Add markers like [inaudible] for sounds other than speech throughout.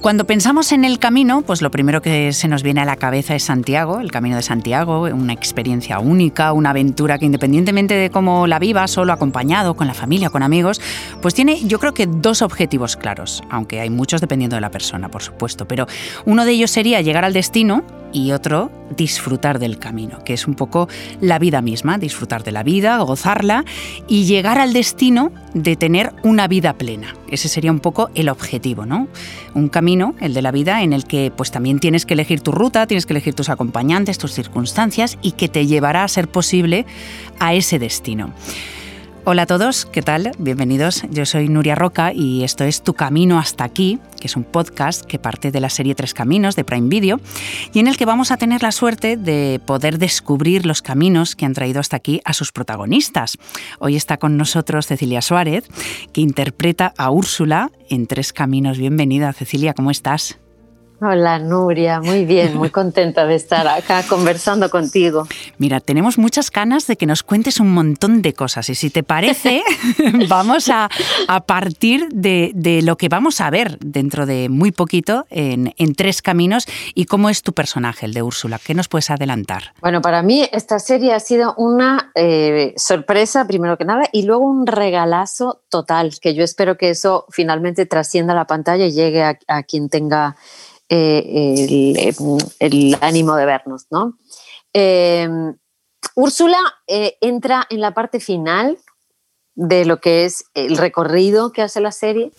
Cuando pensamos en el camino, pues lo primero que se nos viene a la cabeza es Santiago, el camino de Santiago, una experiencia única, una aventura que independientemente de cómo la vivas, solo acompañado, con la familia, con amigos, pues tiene yo creo que dos objetivos claros, aunque hay muchos dependiendo de la persona, por supuesto, pero uno de ellos sería llegar al destino y otro disfrutar del camino, que es un poco la vida misma, disfrutar de la vida, gozarla y llegar al destino de tener una vida plena. Ese sería un poco el objetivo, ¿no? Un camino, el de la vida, en el que pues también tienes que elegir tu ruta, tienes que elegir tus acompañantes, tus circunstancias y que te llevará a ser posible a ese destino. Hola a todos, ¿qué tal? Bienvenidos. Yo soy Nuria Roca y esto es Tu Camino hasta aquí, que es un podcast que parte de la serie Tres Caminos de Prime Video y en el que vamos a tener la suerte de poder descubrir los caminos que han traído hasta aquí a sus protagonistas. Hoy está con nosotros Cecilia Suárez, que interpreta a Úrsula en Tres Caminos. Bienvenida, Cecilia, ¿cómo estás? Hola Nuria, muy bien, muy contenta de estar acá conversando contigo. Mira, tenemos muchas ganas de que nos cuentes un montón de cosas y si te parece, [laughs] vamos a, partir de, lo que vamos a ver dentro de muy poquito en, Tres Caminos y cómo es tu personaje, el de Úrsula. ¿Qué nos puedes adelantar? Bueno, para mí esta serie ha sido una eh, sorpresa, primero que nada, y luego un regalazo total, que yo espero que eso finalmente trascienda la pantalla y llegue a quien tenga eh, el, ánimo de vernos, ¿no? Em, Úrsula eh, entra en la parte final de lo que es el recorrido que hace la serie.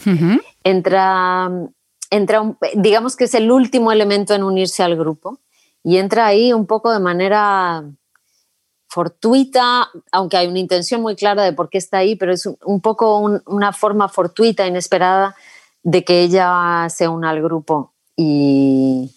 Entra, entra digamos que es el último elemento en unirse al grupo y entra ahí un poco de manera fortuita, aunque hay una intención muy clara de por qué está ahí, pero es un, poco una forma fortuita, inesperada, de que ella se una al grupo y,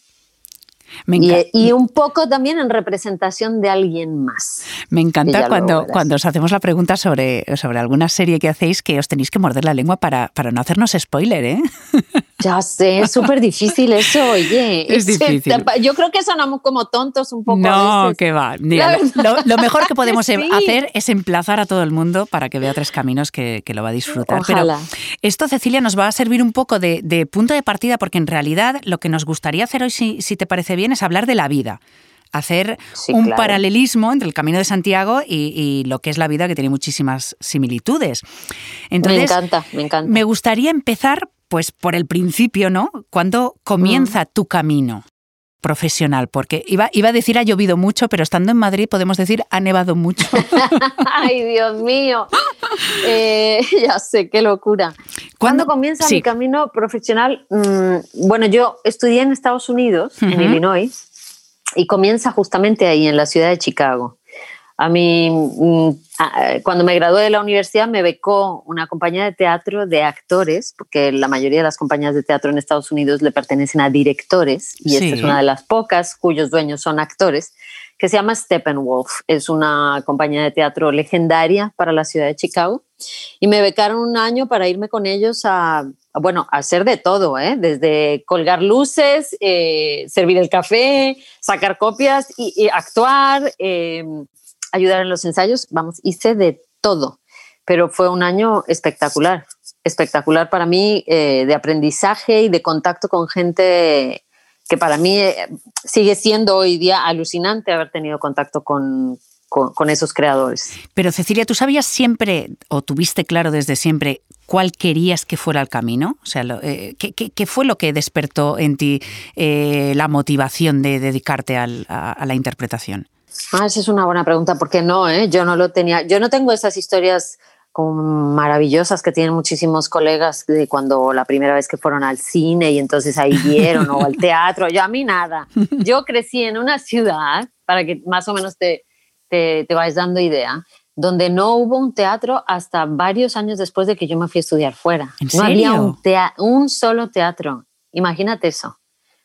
y, un poco también en representación de alguien más. Me encanta cuando, cuando os hacemos la pregunta sobre, sobre alguna serie que hacéis que os tenéis que morder la lengua para, para no hacernos spoiler, ¿eh? [laughs] Ya sé, es súper difícil eso, oye. Es difícil. Yo creo que sonamos como tontos un poco. No, que va. lo, mejor que podemos [laughs] hacer es emplazar a todo el mundo para que vea Tres Caminos que, que lo va a disfrutar. Ojalá. Pero esto, Cecilia, nos va a servir un poco de, de, punto de partida porque en realidad lo que nos gustaría hacer hoy, si, si te parece bien, es hablar de la vida hacer un paralelismo entre el Camino de Santiago y, lo que es la vida, que tiene muchísimas similitudes. Entonces, me encanta, me encanta. Me gustaría empezar pues por el principio, ¿no? ¿Cuándo comienza mm. tu camino profesional? Porque iba, iba a decir ha llovido mucho, pero estando en Madrid podemos decir ha nevado mucho. [laughs] Ay, Dios mío. Eh, [laughs] ya sé, qué locura. ¿Cuándo, comienza mi camino profesional? Mm, bueno, yo estudié en Estados Unidos, en Illinois, y comienza justamente ahí, en la ciudad de Chicago. A mí, mm, cuando me gradué de la universidad, me becó una compañía de teatro de actores, porque la mayoría de las compañías de teatro en Estados Unidos le pertenecen a directores, y esta es una de las pocas cuyos dueños son actores, que se llama Steppenwolf. Es una compañía de teatro legendaria para la ciudad de Chicago. Y me becaron un año para irme con ellos a, bueno, hacer de todo, ¿eh? desde colgar luces, eh, servir el café, sacar copias y, actuar. Eh, ayudar en los ensayos, vamos, hice de todo, pero fue un año espectacular, espectacular para mí eh, de aprendizaje y de contacto con gente que para mí eh, sigue siendo hoy día alucinante haber tenido contacto con, con, esos creadores. Pero Cecilia, ¿tú sabías siempre o tuviste claro desde siempre cuál querías que fuera el camino? O sea, eh, ¿qué, fue lo que despertó en ti la motivación de dedicarte a la interpretación? Ah, esa es una buena pregunta, porque no, ¿eh? yo no lo tenía, yo no tengo esas historias como maravillosas que tienen muchísimos colegas de cuando la primera vez que fueron al cine y entonces ahí vieron o al [laughs] teatro, yo a mí nada. Yo crecí en una ciudad, para que más o menos te, te, te vayas dando idea, donde no hubo un teatro hasta varios años después de que yo me fui a estudiar fuera. no había un, un solo teatro. Imagínate eso.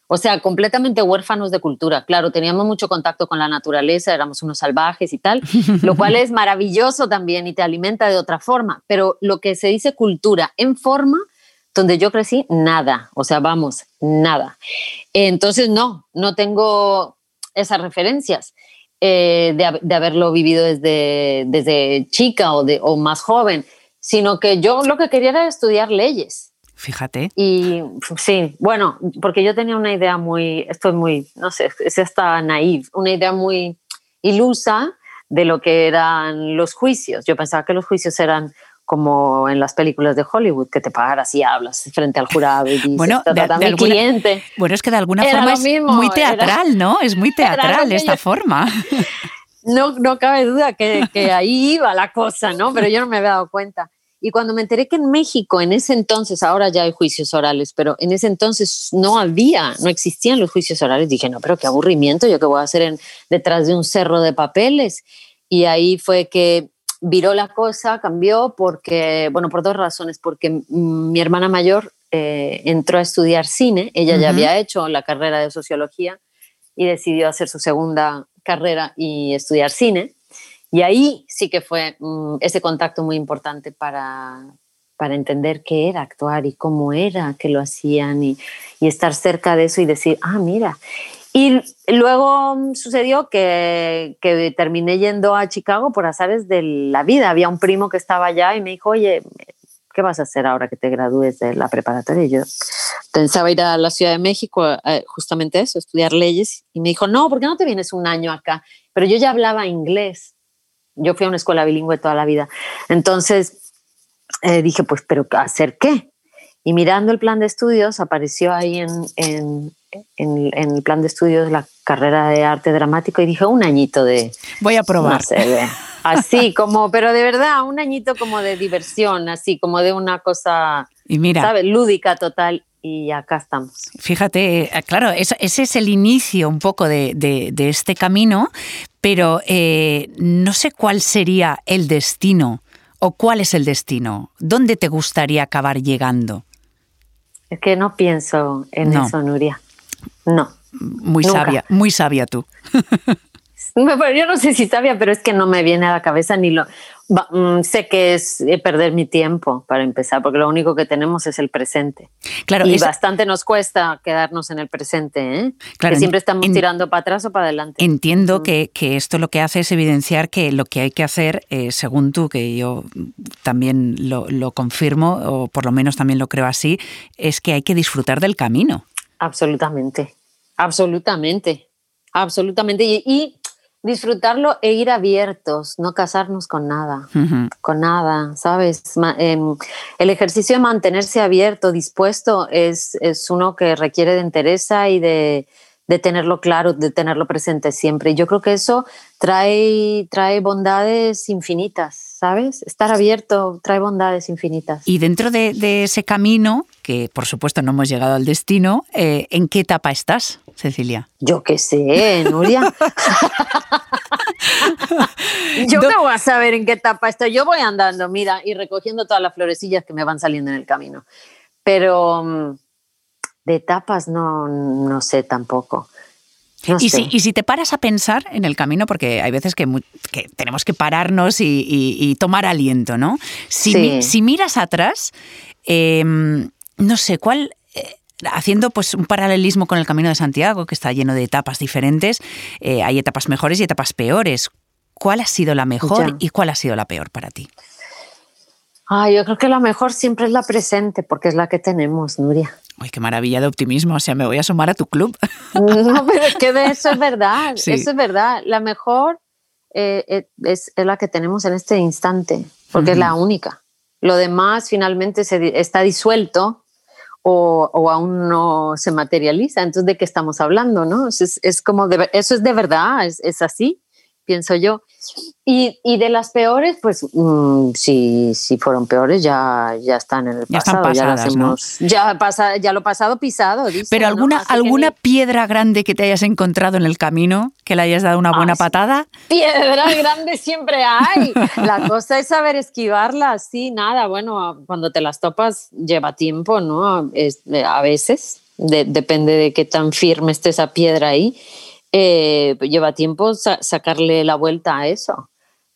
O sea, completamente huérfanos de cultura. Claro, teníamos mucho contacto con la naturaleza, éramos unos salvajes y tal, [laughs] lo cual es maravilloso también y te alimenta de otra forma. Pero lo que se dice cultura en forma, donde yo crecí, nada. O sea, vamos, nada. Entonces, no, no tengo esas referencias eh, de, haberlo vivido desde, desde chica o, de, o más joven, sino que yo lo que quería era estudiar leyes Fíjate. Y sí, bueno, porque yo tenía una idea muy, estoy muy, no sé, es hasta naive, una idea muy ilusa de lo que eran los juicios. Yo pensaba que los juicios eran como en las películas de Hollywood, que te paras y hablas frente al jurado y dices, bueno, de, cliente. Bueno, es que de alguna forma es muy teatral, ¿no? Es muy [laughs] teatral esta forma. [laughs] No, no cabe duda que, que ahí iba la cosa, ¿no? Pero yo no me había dado cuenta. Y cuando me enteré que en México, en ese entonces, ahora ya hay juicios orales, pero en ese entonces no había, no existían los juicios orales, dije, no, pero qué aburrimiento, yo qué voy a hacer en, detrás de un cerro de papeles. Y ahí fue que viró la cosa, cambió, porque, bueno, por dos razones, porque mi hermana mayor eh, entró a estudiar cine, ella ya había hecho la carrera de sociología y decidió hacer su segunda carrera y estudiar cine. Y ahí sí que fue mm, ese contacto muy importante para, para entender qué era actuar y cómo era que lo hacían y, estar cerca de eso y decir, ah, mira. Y luego mm, sucedió que, que, terminé yendo a Chicago por azares de la vida. Había un primo que estaba allá y me dijo, oye, ¿qué vas a hacer ahora que te gradúes de la preparatoria? Y yo pensaba ir a la Ciudad de México, justamente eso, estudiar leyes. Y me dijo, no, ¿por qué no te vienes un año acá? Pero yo ya hablaba inglés. Yo fui a una escuela bilingüe toda la vida. Entonces eh, dije, pues, ¿pero hacer qué? Y mirando el plan de estudios, apareció ahí en, en, en, el plan de estudios la carrera de arte dramático y dije, un añito de... Voy a probar. así [laughs] como, pero de verdad, un añito como de diversión, así como de una cosa, y mira, ¿sabes? Lúdica total y acá estamos. Fíjate, eh, claro, ese es el inicio un poco de, de, este camino, pero eh, no sé cuál sería el destino o cuál es el destino. ¿Dónde te gustaría acabar llegando? Es que no pienso en eso, Nuria. No. Muy sabia, muy sabia tú. [laughs] yo no sé si sabia, pero es que no me viene a la cabeza ni lo. Mm, sé que es eh, perder mi tiempo para empezar, porque lo único que tenemos es el presente. Claro, y bastante nos cuesta quedarnos en el presente, ¿eh? Claro, que siempre estamos tirando para atrás o para adelante. Entiendo que, que, esto lo que hace es evidenciar que lo que hay que hacer, eh, según tú, que yo también lo, lo confirmo, o por lo menos también lo creo así, es que hay que disfrutar del camino. Absolutamente, absolutamente, absolutamente. Y, disfrutarlo e ir abiertos, no casarnos con nada, con nada, ¿sabes? Em, el ejercicio de mantenerse abierto, dispuesto, es, es uno que requiere de entereza y de, de tenerlo claro, de tenerlo presente siempre. Y yo creo que eso trae, trae bondades infinitas, ¿sabes? Estar abierto trae bondades infinitas. Y dentro de, ese camino, que por supuesto no hemos llegado al destino, eh, ¿en qué etapa estás, Cecilia? Yo qué sé, Nuria. [laughs] yo no voy a saber en qué etapa estoy. Yo voy andando, mira, y recogiendo todas las florecillas que me van saliendo en el camino. Pero mm, de etapas no, no sé tampoco. Y, Si, y, Si, te paras a pensar en el camino, porque hay veces que, tenemos que pararnos y, tomar aliento, ¿no? Si, si miras atrás, em, no sé, ¿cuál, eh, haciendo pues un paralelismo con el Camino de Santiago, que está lleno de etapas diferentes, eh, hay etapas mejores y etapas peores. ¿Cuál ha sido la mejor y cuál ha sido la peor para ti? Ah, yo creo que la mejor siempre es la presente, porque es la que tenemos, Nuria. Uy, qué maravilla de optimismo. O sea, me voy a sumar a tu club. [laughs] [laughs] No, pero es que eso es verdad. Eso es verdad. La mejor eh, eh, es, la que tenemos en este instante, porque es la única. Lo demás finalmente se, está disuelto o, aún no se materializa. Entonces, ¿de qué estamos hablando? ¿no? Es, como eso es de verdad, es, es así pienso yo. Y, y de las peores, pues mm, si, si fueron peores, ya, ya están en el pasado. Ya, ya, pasa, ya lo pasado pisado. Pero alguna, alguna piedra grande que te hayas encontrado en el camino, que le hayas dado una buena ah, patada. Piedra [laughs] grande siempre hay. La cosa es saber esquivarla, sí, nada. Bueno, cuando te las topas lleva tiempo, ¿no? a veces. depende de qué tan firme esté esa piedra ahí eh, lleva tiempo sacarle la vuelta a eso.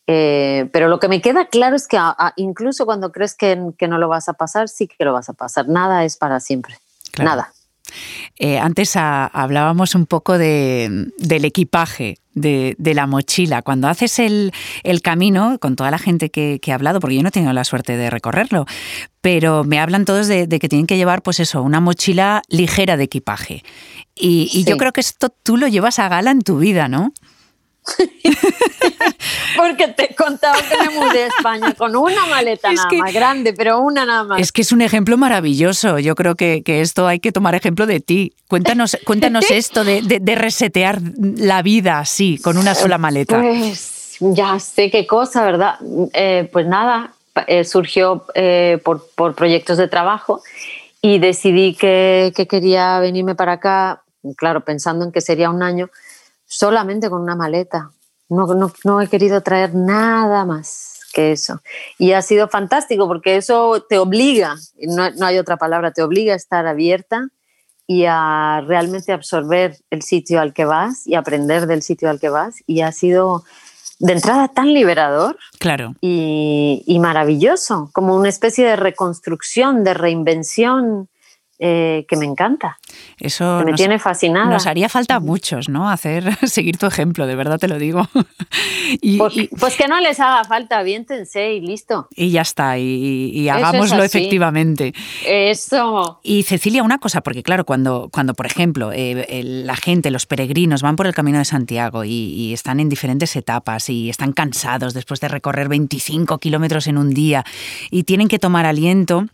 Eh, pero lo que me queda claro es que incluso cuando crees que, que, no lo vas a pasar, sí que lo vas a pasar. Nada es para siempre. Nada. Eh, antes hablábamos un poco del equipaje, de, la mochila. Cuando haces el, camino, con toda la gente que, que, he hablado, porque yo no he tenido la suerte de recorrerlo, pero me hablan todos de, que tienen que llevar, pues eso, una mochila ligera de equipaje. Y, yo creo que esto tú lo llevas a gala en tu vida, ¿no? [laughs] Porque te he contado que me mudé a España con una maleta nada más grande, pero una nada más. Es que es un ejemplo maravilloso. Yo creo que, esto hay que tomar ejemplo de ti. Cuéntanos, cuéntanos [laughs] esto de, resetear la vida así, con una sola maleta. Pues ya sé qué cosa, ¿verdad? Eh, pues nada, eh, surgió eh, por, proyectos de trabajo y decidí que, quería venirme para acá, claro, pensando en que sería un año, solamente con una maleta. No, no, he querido traer nada más que eso. Y ha sido fantástico porque eso te obliga, no, no hay otra palabra, te obliga a estar abierta y a realmente absorber el sitio al que vas y aprender del sitio al que vas. Y ha sido de entrada tan liberador claro. y, y, maravilloso, como una especie de reconstrucción, de reinvención eh, que me encanta. Eso me tiene fascinada. Nos haría falta a muchos, ¿no? Hacer, [laughs] seguir tu ejemplo, de verdad te lo digo. [laughs] Pues, pues, que no les haga falta, aviéntense y listo. Y ya está, y, hagámoslo efectivamente. Eso. Y Cecilia, una cosa, porque claro, cuando, cuando por ejemplo, eh, la gente, los peregrinos van por el camino de Santiago y, están en diferentes etapas y están cansados después de recorrer 25 kilómetros en un día y tienen que tomar aliento,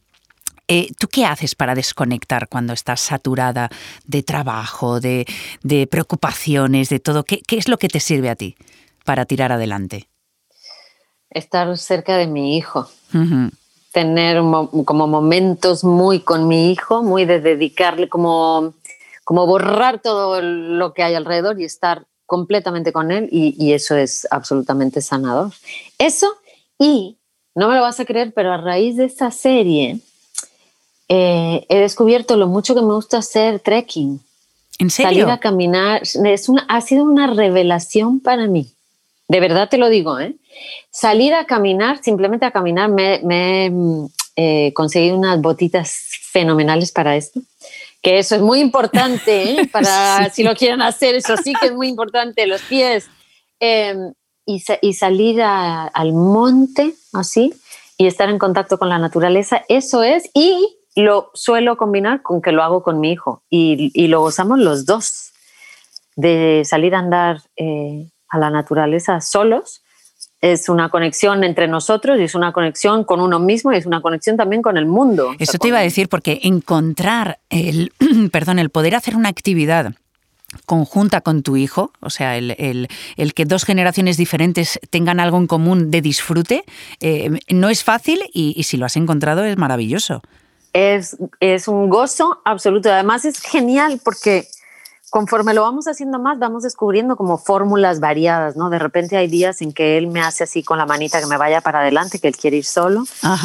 eh, ¿Tú qué haces para desconectar cuando estás saturada de trabajo, de, preocupaciones, de todo? ¿Qué, es lo que te sirve a ti para tirar adelante? Estar cerca de mi hijo. Tener como momentos muy con mi hijo, muy de dedicarle, como, como borrar todo lo que hay alrededor y estar completamente con él y, y eso es absolutamente sanador. Eso y, no me lo vas a creer, pero a raíz de esta serie, eh, he descubierto lo mucho que me gusta hacer trekking. ¿En serio? Salir a caminar. Es una, ha sido una revelación para mí. De verdad te lo digo, ¿eh? Salir a caminar, simplemente a caminar, me, he eh, conseguido unas botitas fenomenales para esto. Que eso es muy importante, ¿eh? [laughs] Para si lo quieren hacer, eso sí que es muy importante, los pies. Em, y, y, salir al monte así y estar en contacto con la naturaleza, eso es. Y lo suelo combinar con que lo hago con mi hijo y, lo gozamos los dos, de salir a andar eh, a la naturaleza solos. Es una conexión entre nosotros y es una conexión con uno mismo y es una conexión también con el mundo. Eso te iba a decir, porque encontrar el, [clears throat] perdón, el poder hacer una actividad conjunta con tu hijo, o sea, el, que dos generaciones diferentes tengan algo en común de disfrute, eh, no es fácil y, si lo has encontrado es maravilloso es, es un gozo absoluto. Además es genial porque conforme lo vamos haciendo más, vamos descubriendo como fórmulas variadas, ¿no? De repente hay días en que él me hace así con la manita que me vaya para adelante, que él quiere ir solo.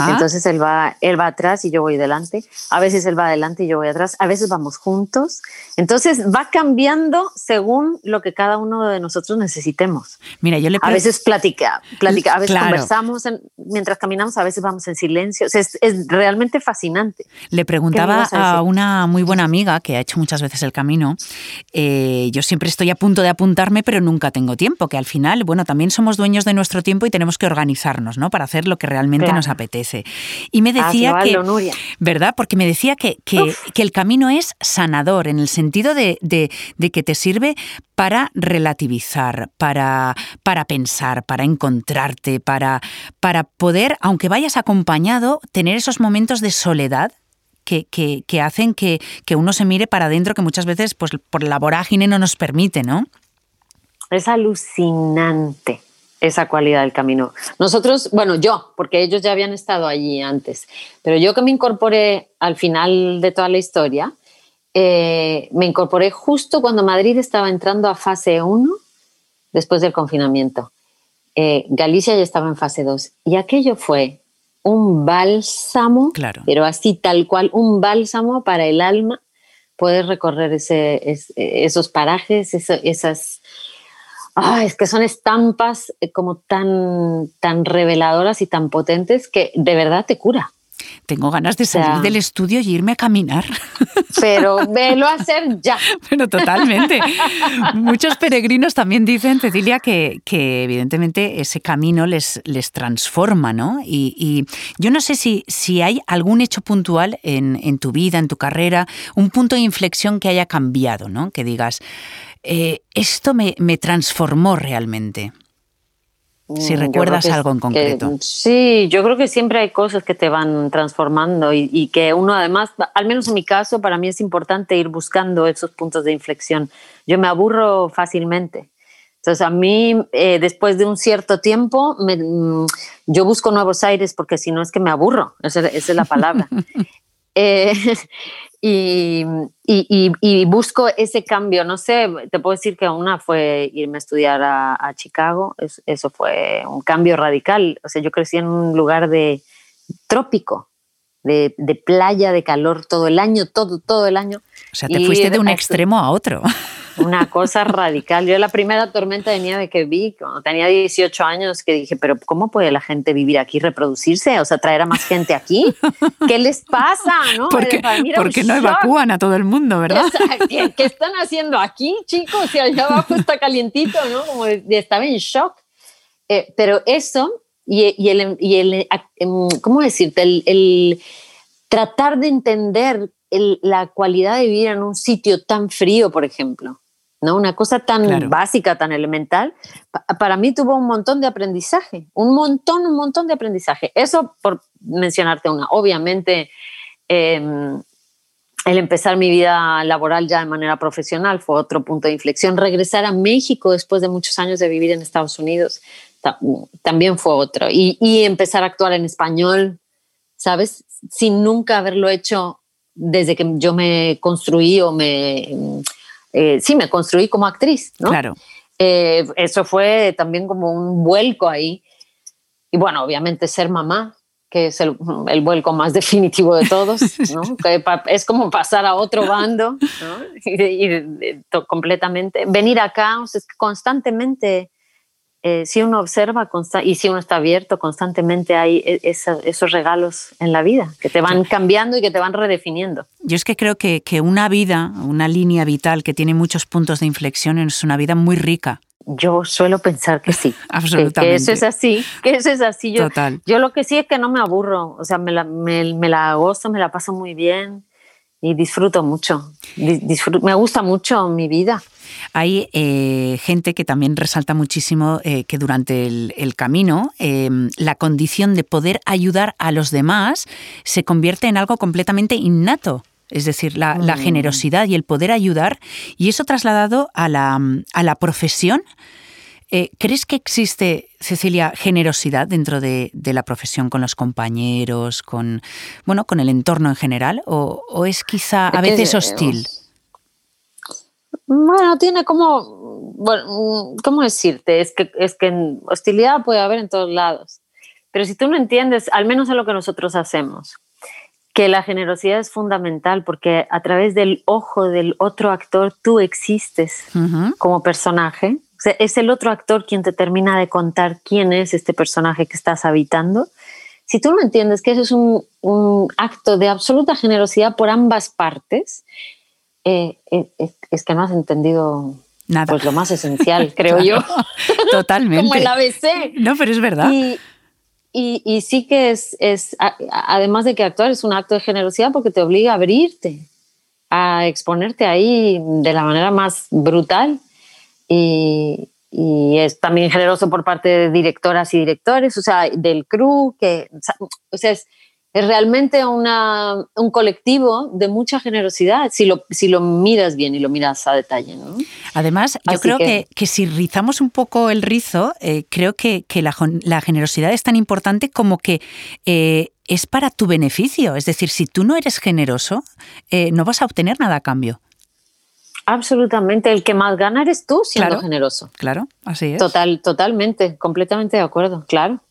Entonces él va, él va atrás y yo voy delante. A veces él va adelante y yo voy atrás. A veces vamos juntos. Entonces va cambiando según lo que cada uno de nosotros necesitemos. Mira, yo le A veces platica, platica a veces conversamos mientras caminamos, a veces vamos en silencio. es, es, realmente fascinante. Le preguntaba a, a una muy buena amiga que ha hecho muchas veces el camino eh, yo siempre estoy a punto de apuntarme, pero nunca tengo tiempo, que al final, bueno, también somos dueños de nuestro tiempo y tenemos que organizarnos, ¿no? Para hacer lo que realmente nos apetece. Y me decía que, ¿verdad? Porque me decía que, que, el camino es sanador, en el sentido de, que te sirve para relativizar, para, para pensar, para encontrarte, para, para poder, aunque vayas acompañado, tener esos momentos de soledad que, hacen que, uno se mire para adentro, que muchas veces pues, por la vorágine no nos permite, ¿no? Es alucinante esa cualidad del camino. Nosotros, bueno, yo, porque ellos ya habían estado allí antes, pero yo que me incorporé al final de toda la historia, eh, me incorporé justo cuando Madrid estaba entrando a fase 1 después del confinamiento. Eh, Galicia ya estaba en fase 2 y aquello fue un bálsamo, pero así tal cual, un bálsamo para el alma, poder recorrer ese, esos parajes, esas... es que son estampas eh, como tan, tan reveladoras y tan potentes que de verdad te cura. Tengo ganas de salir del estudio y irme a caminar. [laughs] Pero velo a hacer ya. Pero totalmente. Muchos peregrinos también dicen, Cecilia, que, que evidentemente ese camino les, les transforma, ¿no? Y, yo no sé si, si hay algún hecho puntual en, en tu vida, en tu carrera, un punto de inflexión que haya cambiado, ¿no? Que digas, eh, esto me, me transformó realmente. Si mm, recuerdas algo en concreto. sí, yo creo que siempre hay cosas que te van transformando y, que uno además, al menos en mi caso, para mí es importante ir buscando esos puntos de inflexión. Yo me aburro fácilmente. Entonces a mí, eh, después de un cierto tiempo, mm, yo busco nuevos aires porque si no es que me aburro, esa, es la palabra. [laughs] Eh, y, y, busco ese cambio. No sé, te puedo decir que una fue irme a estudiar a, Chicago, eso fue un cambio radical. O sea, yo crecí en un lugar de trópico, de, de playa, de calor todo el año, todo, todo el año. O sea, te fuiste de un extremo a otro. [laughs] Una cosa radical. Yo la primera tormenta de nieve que vi, cuando tenía 18 años, que dije, pero ¿cómo puede la gente vivir aquí, reproducirse? O sea, traer a más gente aquí. ¿Qué les pasa? ¿no? Porque, porque no evacúan a todo el mundo, ¿verdad? ¿Qué, están haciendo aquí, chicos? Si allá abajo está calientito, ¿no? Como estaba en shock. Eh, pero eso y, y, el, y el, em, ¿cómo decirte? El, el tratar de entender la cualidad de vivir en un sitio tan frío, por ejemplo. ¿No? Una cosa tan básica, tan elemental, para mí tuvo un montón de aprendizaje, un montón, un montón de aprendizaje. Eso por mencionarte una. Obviamente, em, el empezar mi vida laboral ya de manera profesional fue otro punto de inflexión. Regresar a México después de muchos años de vivir en Estados Unidos también fue otro. Y, y empezar a actuar en español, ¿sabes? Sin nunca haberlo hecho desde que yo me construí o me eh, sí, me construí como actriz, ¿no? Claro. Eh, eso fue también como un vuelco ahí. Y bueno, obviamente ser mamá, que es el, el vuelco más [laughs] definitivo de todos, ¿no? [laughs] que es como pasar a otro [laughs] bando, ¿no? y, completamente. Venir acá, o sea, es que constantemente eh, si uno observa y si uno está abierto, constantemente hay e, esos regalos en la vida que te van cambiando y que te van redefiniendo. Yo es que creo que, que una vida, una línea vital que tiene muchos puntos de inflexión es una vida muy rica. Yo suelo pensar que sí. [laughs] Absolutamente. Que, eso es así, que eso es así. Yo, Total. Yo lo que sí es que no me aburro, o sea, me la, me, me la gozo, me la paso muy bien y disfruto mucho. me gusta mucho mi vida. Hay eh, gente que también resalta muchísimo eh, que durante el, camino em, la condición de poder ayudar a los demás se convierte en algo completamente innato. Es decir, la, mm. generosidad y el poder ayudar, y eso trasladado a la, a la profesión. Eh, ¿Crees que existe, Cecilia, generosidad dentro de, la profesión con los compañeros, con bueno, con el entorno en general? ¿O, o es quizá a veces hostil? Bueno, tiene como, bueno, ¿cómo decirte? Es que, es que hostilidad puede haber en todos lados. Pero si tú no entiendes, al menos en lo que nosotros hacemos, que la generosidad es fundamental porque a través del ojo del otro actor tú existes como personaje. O sea, es el otro actor quien te termina de contar quién es este personaje que estás habitando. Si tú no entiendes que eso es un, un acto de absoluta generosidad por ambas partes, eh, eh, es que no has entendido Nada. Pues lo más esencial, [laughs] creo yo. [laughs] Totalmente. Como el ABC. No, pero es verdad. Y, y, sí que es, es, además de que actuar es un acto de generosidad porque te obliga a abrirte, a exponerte ahí de la manera más brutal. Y, y es también generoso por parte de directoras y directores, o sea, del crew, que, o sea, es, es realmente una, un colectivo de mucha generosidad, si lo, si lo miras bien y lo miras a detalle. ¿no? Además, yo creo que, que, si rizamos un poco el rizo, eh, creo que, que la, la, generosidad es tan importante como que eh, es para tu beneficio. Es decir, si tú no eres generoso, eh, no vas a obtener nada a cambio. Absolutamente, el que más gana eres tú siendo generoso. Claro, así es. Total, totalmente, completamente de acuerdo, claro.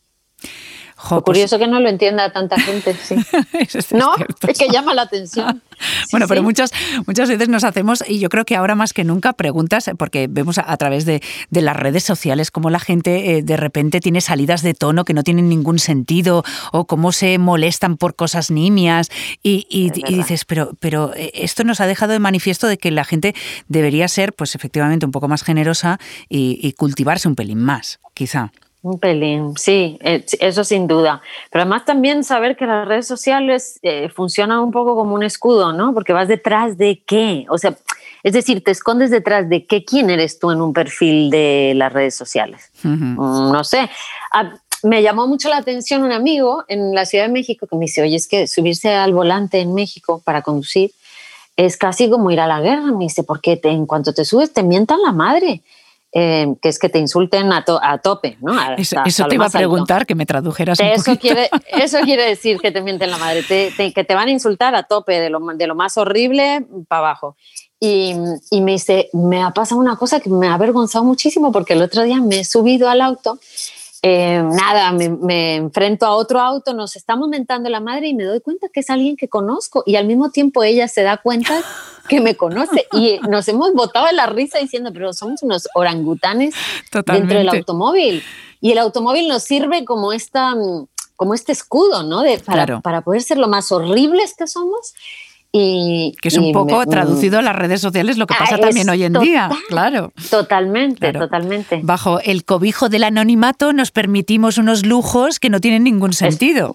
Pues curioso que no lo entienda tanta gente, sí. [laughs] no, es que llama la atención. [laughs] bueno, pero muchas, muchas veces nos hacemos, y yo creo que ahora más que nunca, preguntas, porque vemos a, través de, las redes sociales cómo la gente eh, de repente tiene salidas de tono que no tienen ningún sentido, o cómo se molestan por cosas nimias, y, dices, pero, pero eh, esto nos ha dejado de manifiesto de que la gente debería ser, pues efectivamente, un poco más generosa y cultivarse un pelín más, quizá. Un pelín, sí, eh, eso sin duda. Pero además también saber que las redes sociales eh, funcionan un poco como un escudo, ¿no? Porque vas detrás de qué. O sea, es decir, te escondes detrás de qué, quién eres tú en un perfil de las redes sociales. Mm, no sé. Me llamó mucho la atención un amigo en la Ciudad de México que me dice, oye, es que subirse al volante en México para conducir es casi como ir a la guerra. Me dice, porque en cuanto te subes te mientan la madre. Eh, que es que te insulten a, tope, ¿no? eso, te iba a preguntar, que me tradujeras un eso quiere, [laughs] eso quiere decir que te mienten la madre, que te van a insultar a tope, de lo, de lo más horrible para abajo. Y, y, me dice, me ha pasado una cosa que me ha avergonzado muchísimo porque el otro día me he subido al auto eh, nada, me, enfrento a otro auto, nos estamos mentando la madre y me doy cuenta que es alguien que conozco y al mismo tiempo ella se da cuenta que me conoce [laughs] y nos hemos botado en la risa diciendo, pero somos unos orangutanes dentro del automóvil y el automóvil nos sirve como esta como este escudo, ¿no? De, para, para poder ser lo más horribles que somos y, que es un poco traducido a las redes sociales lo que pasa ah, también hoy en día, claro. Totalmente, totalmente. Bajo el cobijo del anonimato nos permitimos unos lujos que no tienen ningún sentido.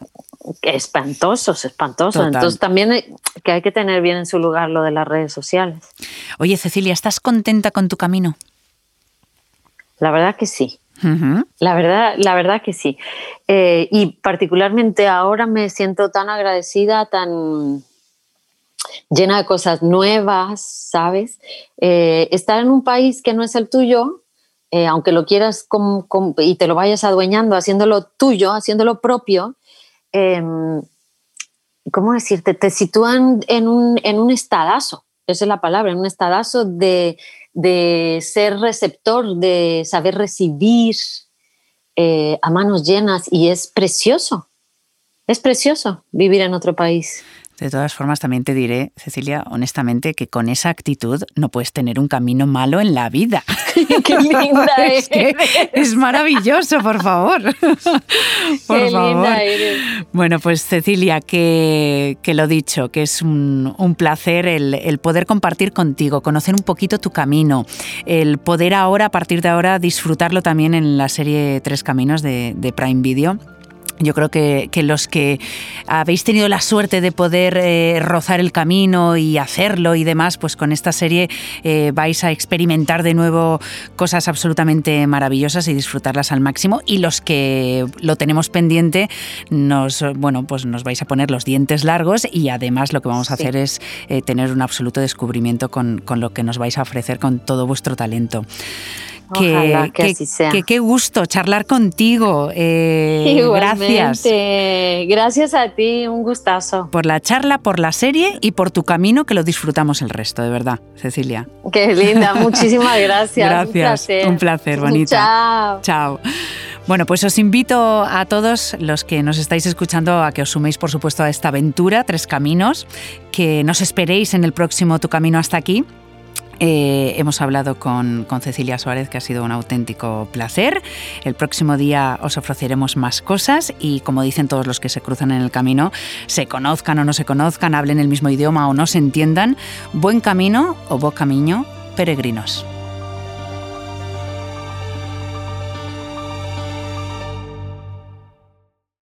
Espantosos, espantosos. Entonces también que hay que tener bien en su lugar lo de las redes sociales. Oye, Cecilia, ¿estás contenta con tu camino? La verdad que sí. La verdad, la verdad que sí. Eh, y particularmente ahora me siento tan agradecida, tan llena de cosas nuevas, ¿sabes? Eh, estar en un país que no es el tuyo, eh, aunque lo quieras y te lo vayas adueñando, haciéndolo tuyo, haciéndolo propio, em, ¿cómo decirte? Te sitúan en un, en un estadazo, esa es la palabra, en un estadazo de, de ser receptor, de saber recibir eh, a manos llenas y es precioso, es precioso vivir en otro país. De todas formas, también te diré, Cecilia, honestamente, que con esa actitud no puedes tener un camino malo en la vida. [laughs] ¡Qué linda [laughs] es! es maravilloso, por favor. [laughs] por Qué favor. Linda eres. Bueno, pues Cecilia, que, que lo dicho, que es un, un placer el, el, poder compartir contigo, conocer un poquito tu camino, el poder ahora, a partir de ahora, disfrutarlo también en la serie Tres Caminos de, de Prime Video yo creo que, los que habéis tenido la suerte de poder eh, rozar el camino y hacerlo y demás, pues con esta serie eh, vais a experimentar de nuevo cosas absolutamente maravillosas y disfrutarlas al máximo. Y los que lo tenemos pendiente, nos, bueno, pues nos vais a poner los dientes largos y además lo que vamos a hacer es eh, tener un absoluto descubrimiento con, con lo que nos vais a ofrecer con todo vuestro talento. Que, que, así sea. qué gusto charlar contigo. Eh, [laughs] gracias. Gracias a ti, un gustazo. Por la charla, por la serie y por tu camino, que lo disfrutamos el resto, de verdad, Cecilia. Qué linda, [laughs] muchísimas gracias. Gracias, un placer, bonita. Chao. Chao. Bueno, pues os invito a todos los que nos estáis escuchando a que os suméis, por supuesto, a esta aventura, Tres Caminos, que nos esperéis en el próximo Tu Camino hasta aquí. Eh, hemos hablado con, con, Cecilia Suárez, que ha sido un auténtico placer. El próximo día os ofreceremos más cosas y, como dicen todos los que se cruzan en el camino, se conozcan o no se conozcan, hablen el mismo idioma o no se entiendan, buen camino o buen camino, peregrinos.